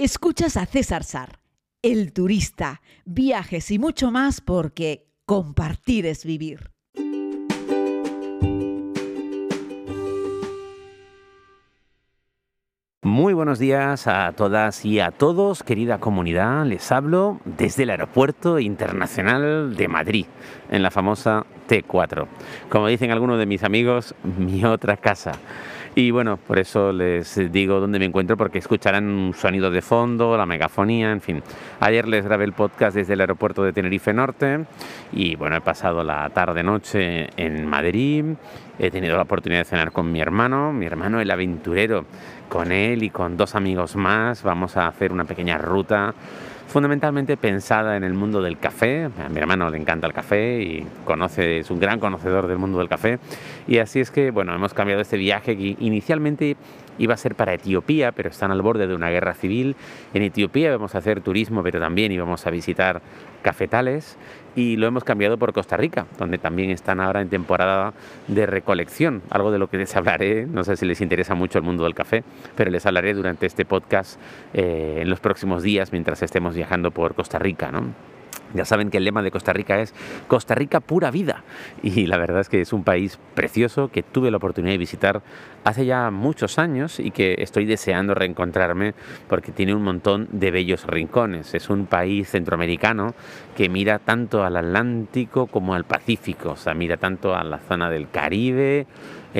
Escuchas a César Sar, el turista, viajes y mucho más porque compartir es vivir. Muy buenos días a todas y a todos, querida comunidad. Les hablo desde el Aeropuerto Internacional de Madrid, en la famosa T4. Como dicen algunos de mis amigos, mi otra casa. Y bueno, por eso les digo dónde me encuentro, porque escucharán un sonido de fondo, la megafonía, en fin. Ayer les grabé el podcast desde el aeropuerto de Tenerife Norte y bueno, he pasado la tarde-noche en Madrid. He tenido la oportunidad de cenar con mi hermano, mi hermano el aventurero. Con él y con dos amigos más vamos a hacer una pequeña ruta fundamentalmente pensada en el mundo del café. A mi hermano le encanta el café y es un gran conocedor del mundo del café. Y así es que, bueno, hemos cambiado este viaje que inicialmente iba a ser para Etiopía, pero están al borde de una guerra civil. En Etiopía vamos a hacer turismo, pero también íbamos a visitar cafetales y lo hemos cambiado por Costa Rica, donde también están ahora en temporada de recolección, algo de lo que les hablaré, no sé si les interesa mucho el mundo del café, pero les hablaré durante este podcast eh, en los próximos días mientras estemos viajando por Costa Rica. ¿no? Ya saben que el lema de Costa Rica es Costa Rica pura vida. Y la verdad es que es un país precioso que tuve la oportunidad de visitar hace ya muchos años y que estoy deseando reencontrarme porque tiene un montón de bellos rincones. Es un país centroamericano que mira tanto al Atlántico como al Pacífico. O sea, mira tanto a la zona del Caribe,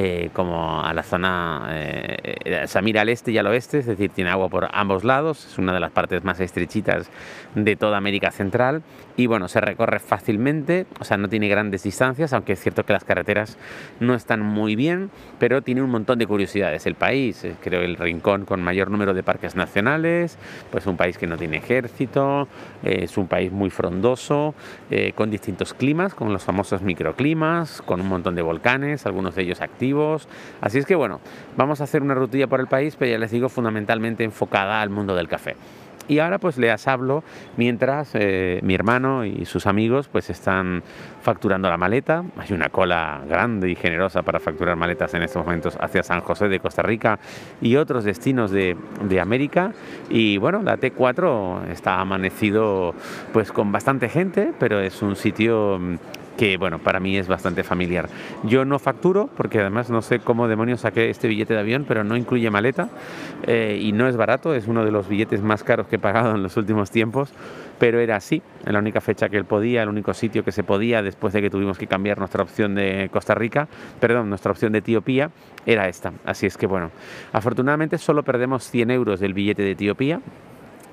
eh, como a la zona, eh, eh, se mira al este y al oeste, es decir, tiene agua por ambos lados, es una de las partes más estrechitas de toda América Central y bueno, se recorre fácilmente, o sea, no tiene grandes distancias, aunque es cierto que las carreteras no están muy bien, pero tiene un montón de curiosidades. El país, creo, el rincón con mayor número de parques nacionales, pues un país que no tiene ejército, es un país muy frondoso, con distintos climas, con los famosos microclimas, con un montón de volcanes, algunos de ellos activos Así es que bueno, vamos a hacer una rutilla por el país, pero ya les digo fundamentalmente enfocada al mundo del café. Y ahora pues les hablo mientras eh, mi hermano y sus amigos pues están facturando la maleta. Hay una cola grande y generosa para facturar maletas en estos momentos hacia San José de Costa Rica y otros destinos de, de América. Y bueno, la T4 está amanecido pues con bastante gente, pero es un sitio que bueno, para mí es bastante familiar. Yo no facturo porque además no sé cómo demonios saqué este billete de avión, pero no incluye maleta eh, y no es barato, es uno de los billetes más caros que he pagado en los últimos tiempos, pero era así, en la única fecha que él podía, el único sitio que se podía después de que tuvimos que cambiar nuestra opción de Costa Rica, perdón, nuestra opción de Etiopía, era esta. Así es que bueno, afortunadamente solo perdemos 100 euros del billete de Etiopía,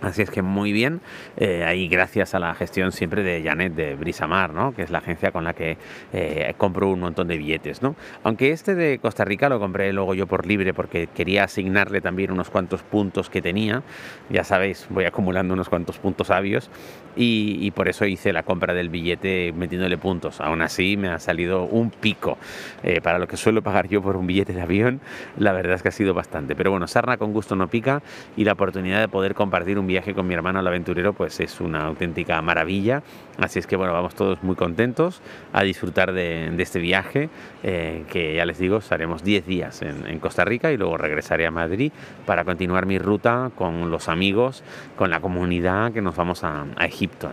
Así es que muy bien, eh, ahí gracias a la gestión siempre de Janet de Brisamar, ¿no? que es la agencia con la que eh, compro un montón de billetes. ¿no? Aunque este de Costa Rica lo compré luego yo por libre porque quería asignarle también unos cuantos puntos que tenía. Ya sabéis, voy acumulando unos cuantos puntos sabios y, por eso hice la compra del billete metiéndole puntos. Aún así me ha salido un pico. Eh, para lo que suelo pagar yo por un billete de avión, la verdad es que ha sido bastante. Pero bueno, sarna con gusto no pica y la oportunidad de poder compartir un viaje con mi hermano al aventurero pues es una auténtica maravilla. Así es que bueno, vamos todos muy contentos a disfrutar de, este viaje, eh, que ya les digo, estaremos 10 días en, Costa Rica y luego regresaré a Madrid para continuar mi ruta con los amigos, con la comunidad que nos vamos a, Egipto.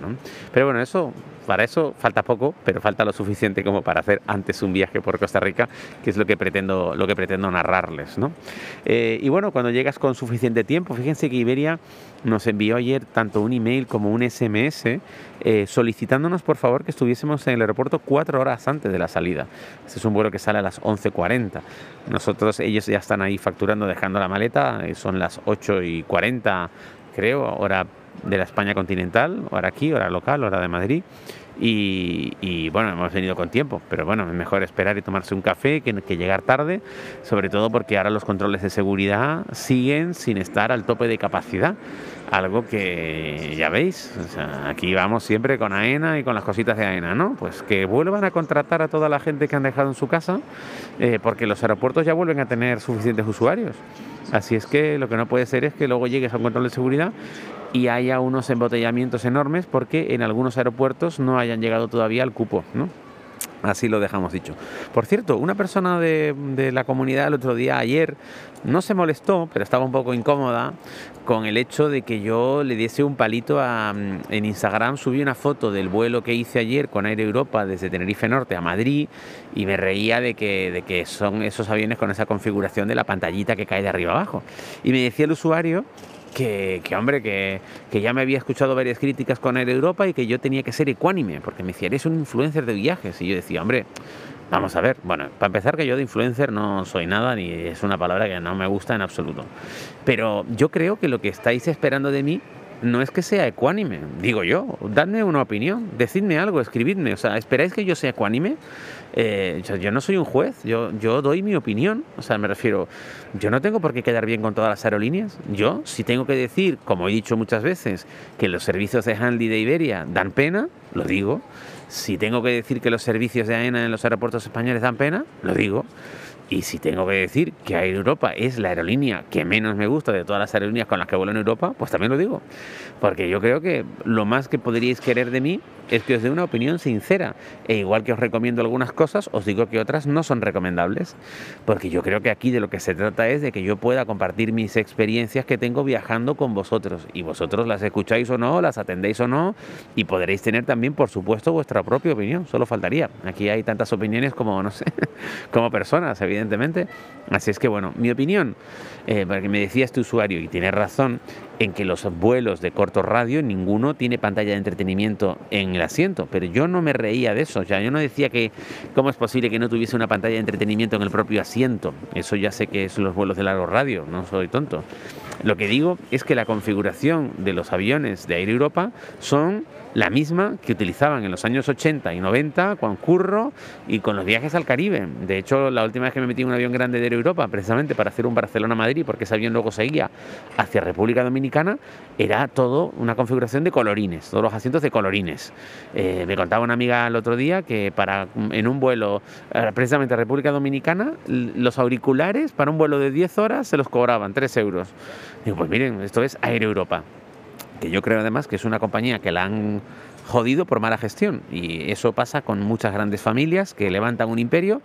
Pero bueno, eso para eso falta poco, pero falta lo suficiente como para hacer antes un viaje por Costa Rica, que es lo que pretendo, lo que pretendo narrarles. ¿no? Eh, y bueno, cuando llegas con suficiente tiempo, fíjense que Iberia nos envió ayer tanto un email como un SMS eh, solicitándonos por favor que estuviésemos en el aeropuerto cuatro horas antes de la salida. Este es un vuelo que sale a las 11.40. Nosotros, ellos ya están ahí facturando, dejando la maleta, eh, son las 8 y 40 creo, hora de la España continental, hora aquí, hora local, hora de Madrid. Y, bueno, hemos venido con tiempo, pero bueno, es mejor esperar y tomarse un café que, que, llegar tarde, sobre todo porque ahora los controles de seguridad siguen sin estar al tope de capacidad. Algo que ya veis, aquí vamos siempre con AENA y con las cositas de AENA, ¿no? Pues que vuelvan a contratar a toda la gente que han dejado en su casa, eh, porque los aeropuertos ya vuelven a tener suficientes usuarios. Así es que lo que no puede ser es que luego llegues a un control de seguridad y haya unos embotellamientos enormes porque en algunos aeropuertos no hayan llegado todavía al cupo. Así lo dejamos dicho. Por cierto, una persona de, la comunidad el otro día, ayer, no se molestó, pero estaba un poco incómoda con el hecho de que yo le diese un palito a, en Instagram. Subí una foto del vuelo que hice ayer con Air Europa desde Tenerife Norte a Madrid y me reía de que, de que son esos aviones con esa configuración de la pantallita que cae de arriba abajo. Y me decía el usuario que, hombre, que, que, ya me había escuchado varias críticas con Air Europa y que yo tenía que ser ecuánime, porque me decía, eres un influencer de viajes. Y yo decía, hombre, vamos a ver, bueno, para empezar que yo de influencer no soy nada, ni es una palabra que no me gusta en absoluto. Pero yo creo que lo que estáis esperando de mí no es que sea ecuánime, digo yo, dadme una opinión, decidme algo, escribidme, o sea, ¿esperáis que yo sea ecuánime? Eh, yo, no soy un juez, yo, yo doy mi opinión, o sea, me refiero, yo no tengo por qué quedar bien con todas las aerolíneas, yo si tengo que decir, como he dicho muchas veces, que los servicios de Handy de Iberia dan pena, lo digo, si tengo que decir que los servicios de AENA en los aeropuertos españoles dan pena, lo digo. Y si tengo que decir que Air Europa es la aerolínea que menos me gusta de todas las aerolíneas con las que vuelo en Europa, pues también lo digo. Porque yo creo que lo más que podríais querer de mí es que os dé una opinión sincera. E igual que os recomiendo algunas cosas, os digo que otras no son recomendables. Porque yo creo que aquí de lo que se trata es de que yo pueda compartir mis experiencias que tengo viajando con vosotros. Y vosotros las escucháis o no, las atendéis o no, y podréis tener también, por supuesto, vuestra propia opinión. Solo faltaría. Aquí hay tantas opiniones como, no sé, como personas, evidentemente evidentemente. Así es que bueno, mi opinión, eh, porque me decía este usuario, y tiene razón, en que los vuelos de corto radio, ninguno tiene pantalla de entretenimiento en el asiento, pero yo no me reía de eso, sea, yo no decía que cómo es posible que no tuviese una pantalla de entretenimiento en el propio asiento, eso ya sé que son los vuelos de largo radio, no soy tonto. Lo que digo es que la configuración de los aviones de Air Europa son la misma que utilizaban en los años 80 y 90 con Curro y con los viajes al Caribe. De hecho, la última vez que me metí en un avión grande de Air Europa, precisamente para hacer un Barcelona-Madrid, porque ese avión luego seguía hacia República Dominicana, era todo una configuración de colorines, todos los asientos de colorines. Eh, me contaba una amiga el otro día que para en un vuelo eh, precisamente a República Dominicana, los auriculares para un vuelo de 10 horas se los cobraban 3 euros. Digo, pues miren, esto es Air Europa que yo creo además que es una compañía que la han jodido por mala gestión. Y eso pasa con muchas grandes familias que levantan un imperio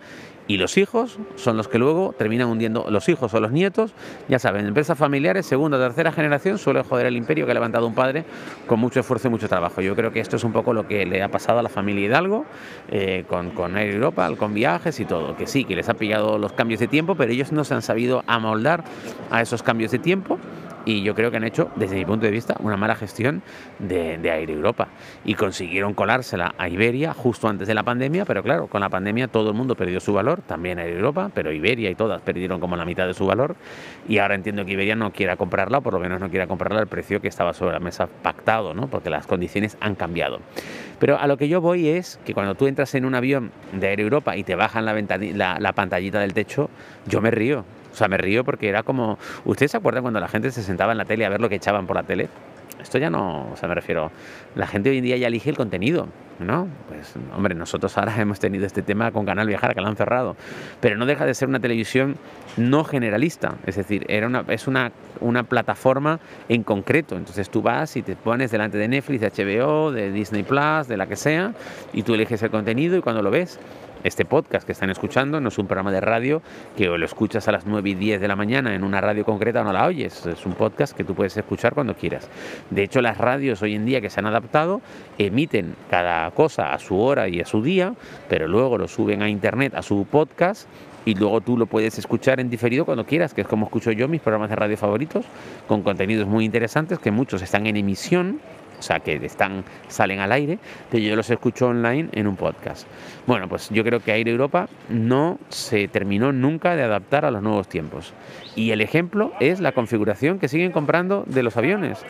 y los hijos son los que luego terminan hundiendo, los hijos o los nietos, ya saben, empresas familiares, segunda o tercera generación, suele joder el imperio que ha levantado un padre con mucho esfuerzo y mucho trabajo. Yo creo que esto es un poco lo que le ha pasado a la familia Hidalgo eh, con, con Air Europa, con viajes y todo, que sí, que les ha pillado los cambios de tiempo, pero ellos no se han sabido amoldar a esos cambios de tiempo y yo creo que han hecho, desde mi punto de vista, una mala gestión de, de Air Europa y consiguieron colársela a Iberia justo antes de la pandemia, pero claro, con la pandemia todo el mundo perdió su valor, también Air Europa, pero Iberia y todas perdieron como la mitad de su valor y ahora entiendo que Iberia no quiera comprarla, o por lo menos no quiera comprarla al precio que estaba sobre la mesa pactado, ¿no? porque las condiciones han cambiado. Pero a lo que yo voy es que cuando tú entras en un avión de Air Europa y te bajan la, la, la pantallita del techo, yo me río, sea, me río porque era como... ¿Ustedes se acuerdan cuando la gente se sentaba en la tele a ver lo que echaban por la tele? Esto ya no, o sea, me refiero, la gente hoy en día ya elige el contenido, ¿no? Pues, hombre, nosotros ahora hemos tenido este tema con Canal Viajar, que lo han cerrado, pero no deja de ser una televisión no generalista, es decir, era una, es una, una plataforma en concreto, entonces tú vas y te pones delante de Netflix, de HBO, de Disney Plus, de la que sea, y tú eliges el contenido y cuando lo ves, este podcast que están escuchando no es un programa de radio que o lo escuchas a las 9 y 10 de la mañana en una radio concreta o no la oyes. Es un podcast que tú puedes escuchar cuando quieras. De hecho, las radios hoy en día que se han adaptado emiten cada cosa a su hora y a su día, pero luego lo suben a internet a su podcast y luego tú lo puedes escuchar en diferido cuando quieras, que es como escucho yo mis programas de radio favoritos, con contenidos muy interesantes que muchos están en emisión o sea, que están, salen al aire, pero yo los escucho online en un podcast. Bueno, pues yo creo que Air Europa no se terminó nunca de adaptar a los nuevos tiempos. Y el ejemplo es la configuración que siguen comprando de los aviones.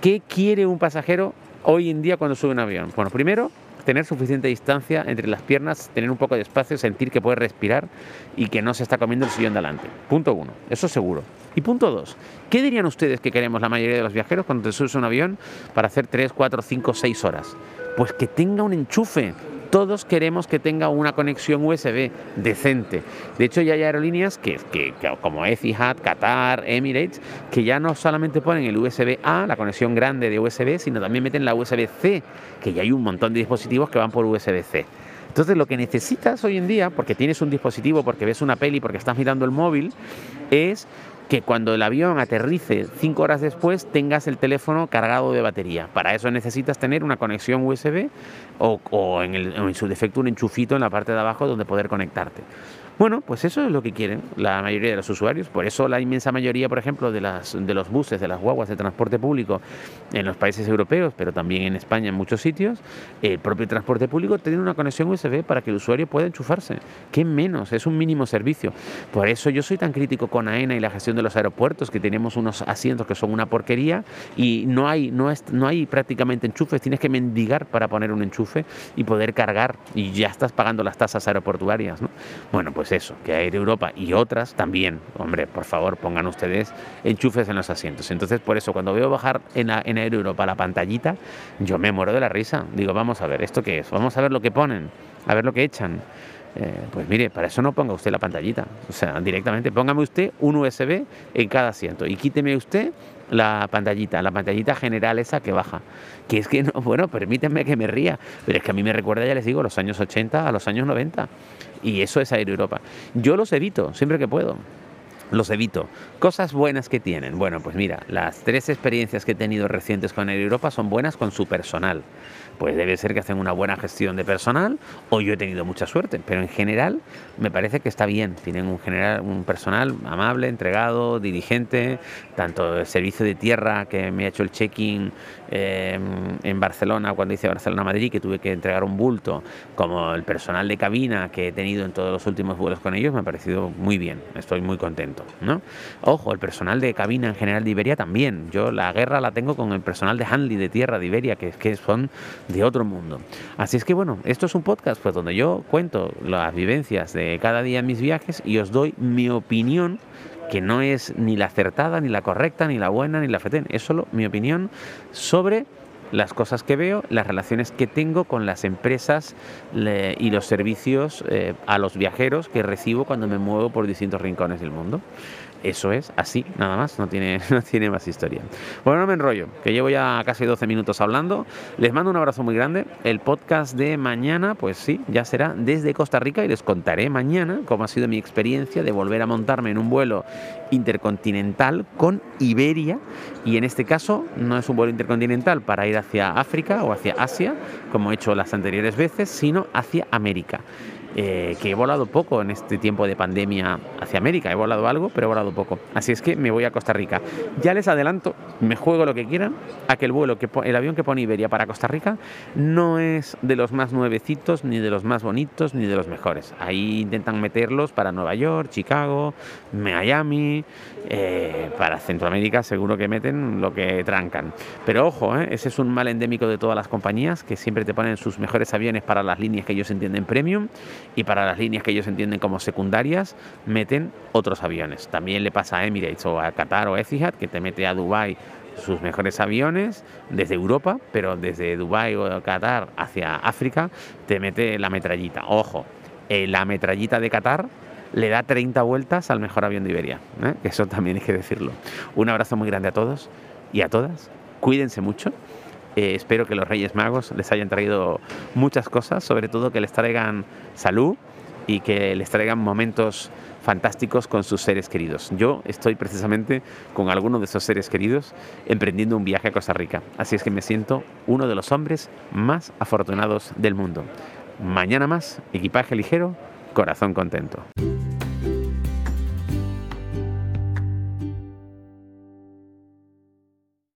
¿Qué quiere un pasajero hoy en día cuando sube un avión? Bueno, primero, tener suficiente distancia entre las piernas, tener un poco de espacio, sentir que puede respirar y que no se está comiendo el sillón delante. Punto uno, eso seguro. Y punto dos, ¿qué dirían ustedes que queremos la mayoría de los viajeros cuando te subes un avión para hacer 3, 4, 5, 6 horas? Pues que tenga un enchufe, todos queremos que tenga una conexión USB decente. De hecho, ya hay aerolíneas que, como Etihad, Qatar, Emirates, que ya no solamente ponen el USB-A, la conexión grande de USB, sino también meten la USB-C, que ya hay un montón de dispositivos que van por USB-C. Entonces lo que necesitas hoy en día, porque tienes un dispositivo, porque ves una peli, porque estás mirando el móvil, es que cuando el avión aterrice cinco horas después tengas el teléfono cargado de batería. Para eso necesitas tener una conexión USB o, en, su defecto un enchufito en la parte de abajo donde poder conectarte. Bueno, pues eso es lo que quieren la mayoría de los usuarios. Por eso la inmensa mayoría, por ejemplo, de, las, de los buses, de las guaguas de transporte público en los países europeos, pero también en España en muchos sitios, el propio transporte público tiene una conexión USB para que el usuario pueda enchufarse. ¿Qué menos? Es un mínimo servicio. Por eso yo soy tan crítico con AENA y la gestión de los aeropuertos, que tenemos unos asientos que son una porquería y no hay, no, es, no hay prácticamente enchufes. Tienes que mendigar para poner un enchufe y poder cargar y ya estás pagando las tasas aeroportuarias. ¿no? Bueno, pues eso, que Air Europa y otras también, hombre, por favor, pongan ustedes enchufes en los asientos. Entonces, por eso, cuando veo bajar en, en Air Europa la pantallita, yo me muero de la risa. Digo, vamos a ver, ¿esto qué es? Vamos a ver lo que ponen, a ver lo que echan. Eh, pues mire, para eso no ponga usted la pantallita. O sea, directamente póngame usted un USB en cada asiento y quíteme usted la pantallita, la pantallita general esa que baja. Que es que, no, bueno, permítanme que me ría, pero es que a mí me recuerda, ya les digo, los años 80 a los años 90. Y eso es Air Europa. Yo los evito siempre que puedo. Los evito. Cosas buenas que tienen. Bueno, pues mira, las tres experiencias que he tenido recientes con Air Europa son buenas con su personal pues debe ser que hacen una buena gestión de personal o yo he tenido mucha suerte, pero en general me parece que está bien, tienen un, general, un personal amable, entregado, dirigente, tanto el servicio de tierra que me ha hecho el check-in em, en Barcelona cuando hice Barcelona-Madrid, que tuve que entregar un bulto, como el personal de cabina que he tenido en todos los últimos vuelos con ellos, me ha parecido muy bien, estoy muy contento. ¿no? Ojo, el personal de cabina en general de Iberia también, yo la guerra la tengo con el personal de Handley de tierra de Iberia, que, que son de otro mundo. Así es que bueno, esto es un podcast pues donde yo cuento las vivencias de cada día en mis viajes y os doy mi opinión que no es ni la acertada, ni la correcta, ni la buena, ni la fetén, es solo mi opinión sobre las cosas que veo, las relaciones que tengo con las empresas y los servicios eh, a los viajeros que recibo cuando me muevo por distintos rincones del mundo. Eso es así, nada más, no tiene, no tiene más historia. Bueno, no me enrollo, que llevo ya casi 12 minutos hablando. Les mando un abrazo muy grande. El podcast de mañana, pues sí, ya será desde Costa Rica y les contaré mañana cómo ha sido mi experiencia de volver a montarme en un vuelo intercontinental con Iberia. Y en este caso no es un vuelo intercontinental para ir hacia África o hacia Asia, como he hecho las anteriores veces, sino hacia América. Eh, que he volado poco en este tiempo de pandemia hacia América. He volado algo, pero he volado poco. Así es que me voy a Costa Rica. Ya les adelanto, me juego lo que quieran, a que el vuelo, que el avión que pone Iberia para Costa Rica no es de los más nuevecitos, ni de los más bonitos, ni de los mejores. Ahí intentan meterlos para Nueva York, Chicago, Miami, eh, para Centroamérica seguro que meten lo que trancan. Pero ojo, eh, ese es un mal endémico de todas las compañías que siempre te ponen sus mejores aviones para las líneas que ellos entienden premium y para las líneas que ellos entienden como secundarias meten otros aviones. También le pasa a Emirates o a Qatar o Etihad que te mete a Dubai sus mejores aviones desde Europa, pero desde Dubai o Qatar hacia África te mete la metrallita. Ojo, eh, la metrallita de Qatar le da 30 vueltas al mejor avión de Iberia. ¿eh? Eso también hay que decirlo. Un abrazo muy grande a todos y a todas. Cuídense mucho eh, espero que los Reyes Magos les hayan traído muchas cosas, sobre todo que les traigan salud y que les traigan momentos fantásticos con sus seres queridos. Yo estoy precisamente con alguno de esos seres queridos emprendiendo un viaje a Costa Rica, así es que me siento uno de los hombres más afortunados del mundo. Mañana más, equipaje ligero, corazón contento.